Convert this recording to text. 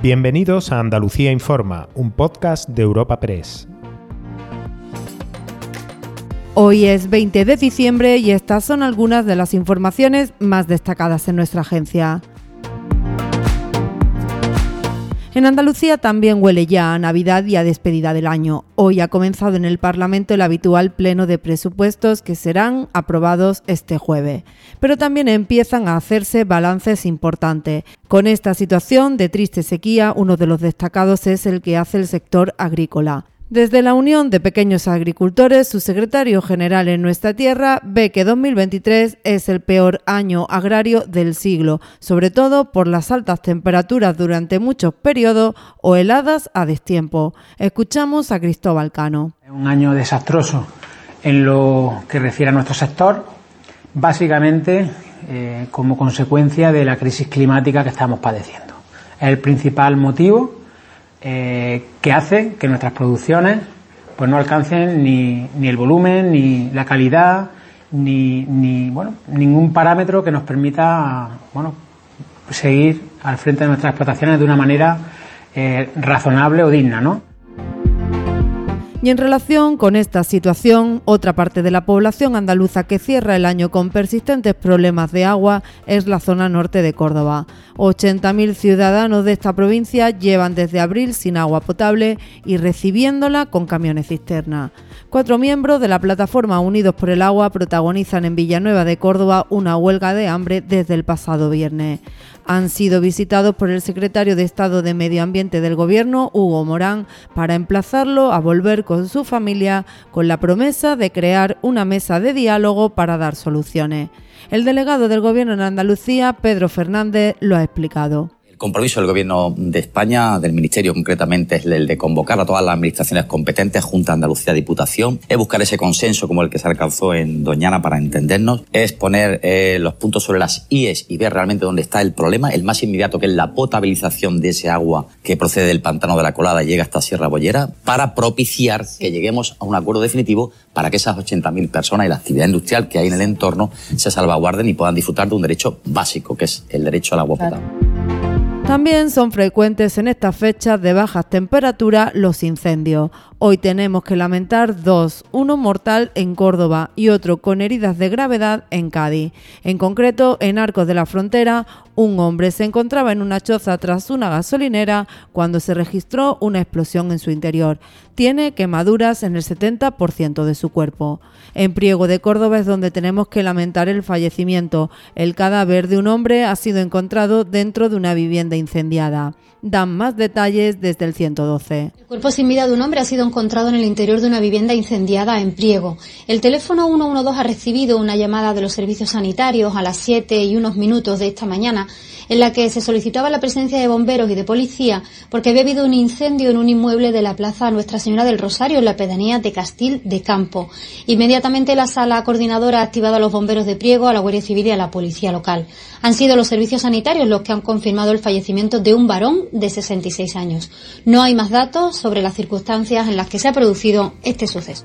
Bienvenidos a Andalucía Informa, un podcast de Europa Press. Hoy es 20 de diciembre y estas son algunas de las informaciones más destacadas en nuestra agencia. En Andalucía también huele ya a Navidad y a despedida del año. Hoy ha comenzado en el Parlamento el habitual pleno de presupuestos que serán aprobados este jueves. Pero también empiezan a hacerse balances importantes. Con esta situación de triste sequía, uno de los destacados es el que hace el sector agrícola. Desde la Unión de Pequeños Agricultores, su secretario general en nuestra tierra ve que 2023 es el peor año agrario del siglo, sobre todo por las altas temperaturas durante muchos periodos o heladas a destiempo. Escuchamos a Cristóbal Cano. Un año desastroso en lo que refiere a nuestro sector, básicamente eh, como consecuencia de la crisis climática que estamos padeciendo. El principal motivo eh, que hace que nuestras producciones pues no alcancen ni, ni el volumen, ni la calidad, ni, ni, bueno, ningún parámetro que nos permita bueno, seguir al frente de nuestras explotaciones de una manera eh, razonable o digna, ¿no? Y en relación con esta situación, otra parte de la población andaluza que cierra el año con persistentes problemas de agua es la zona norte de Córdoba. 80.000 ciudadanos de esta provincia llevan desde abril sin agua potable y recibiéndola con camiones cisterna. Cuatro miembros de la plataforma Unidos por el Agua protagonizan en Villanueva de Córdoba una huelga de hambre desde el pasado viernes han sido visitados por el secretario de Estado de Medio Ambiente del Gobierno, Hugo Morán, para emplazarlo a volver con su familia con la promesa de crear una mesa de diálogo para dar soluciones. El delegado del Gobierno en Andalucía, Pedro Fernández, lo ha explicado compromiso del Gobierno de España, del Ministerio concretamente, es el de convocar a todas las administraciones competentes, Junta Andalucía Diputación, es buscar ese consenso como el que se alcanzó en Doñana para entendernos, es poner eh, los puntos sobre las IES y ver realmente dónde está el problema, el más inmediato que es la potabilización de ese agua que procede del pantano de la colada y llega hasta Sierra Bollera, para propiciar que lleguemos a un acuerdo definitivo para que esas 80.000 personas y la actividad industrial que hay en el entorno se salvaguarden y puedan disfrutar de un derecho básico, que es el derecho al agua potable. También son frecuentes en estas fechas de bajas temperaturas los incendios. Hoy tenemos que lamentar dos, uno mortal en Córdoba y otro con heridas de gravedad en Cádiz. En concreto, en Arcos de la Frontera, un hombre se encontraba en una choza tras una gasolinera cuando se registró una explosión en su interior. Tiene quemaduras en el 70% de su cuerpo. En Priego de Córdoba es donde tenemos que lamentar el fallecimiento. El cadáver de un hombre ha sido encontrado dentro de una vivienda incendiada. Dan más detalles desde el 112. El cuerpo sin vida de un hombre ha sido encontrado en el interior de una vivienda incendiada en Priego. El teléfono 112 ha recibido una llamada de los servicios sanitarios a las 7 y unos minutos de esta mañana en la que se solicitaba la presencia de bomberos y de policía porque había habido un incendio en un inmueble de la Plaza Nuestra Señora del Rosario en la pedanía de Castil de Campo. Inmediatamente la sala coordinadora ha activado a los bomberos de Priego, a la Guardia Civil y a la policía local. Han sido los servicios sanitarios los que han confirmado el fallecimiento de un varón de 66 años. No hay más datos sobre las circunstancias en las que se ha producido este suceso.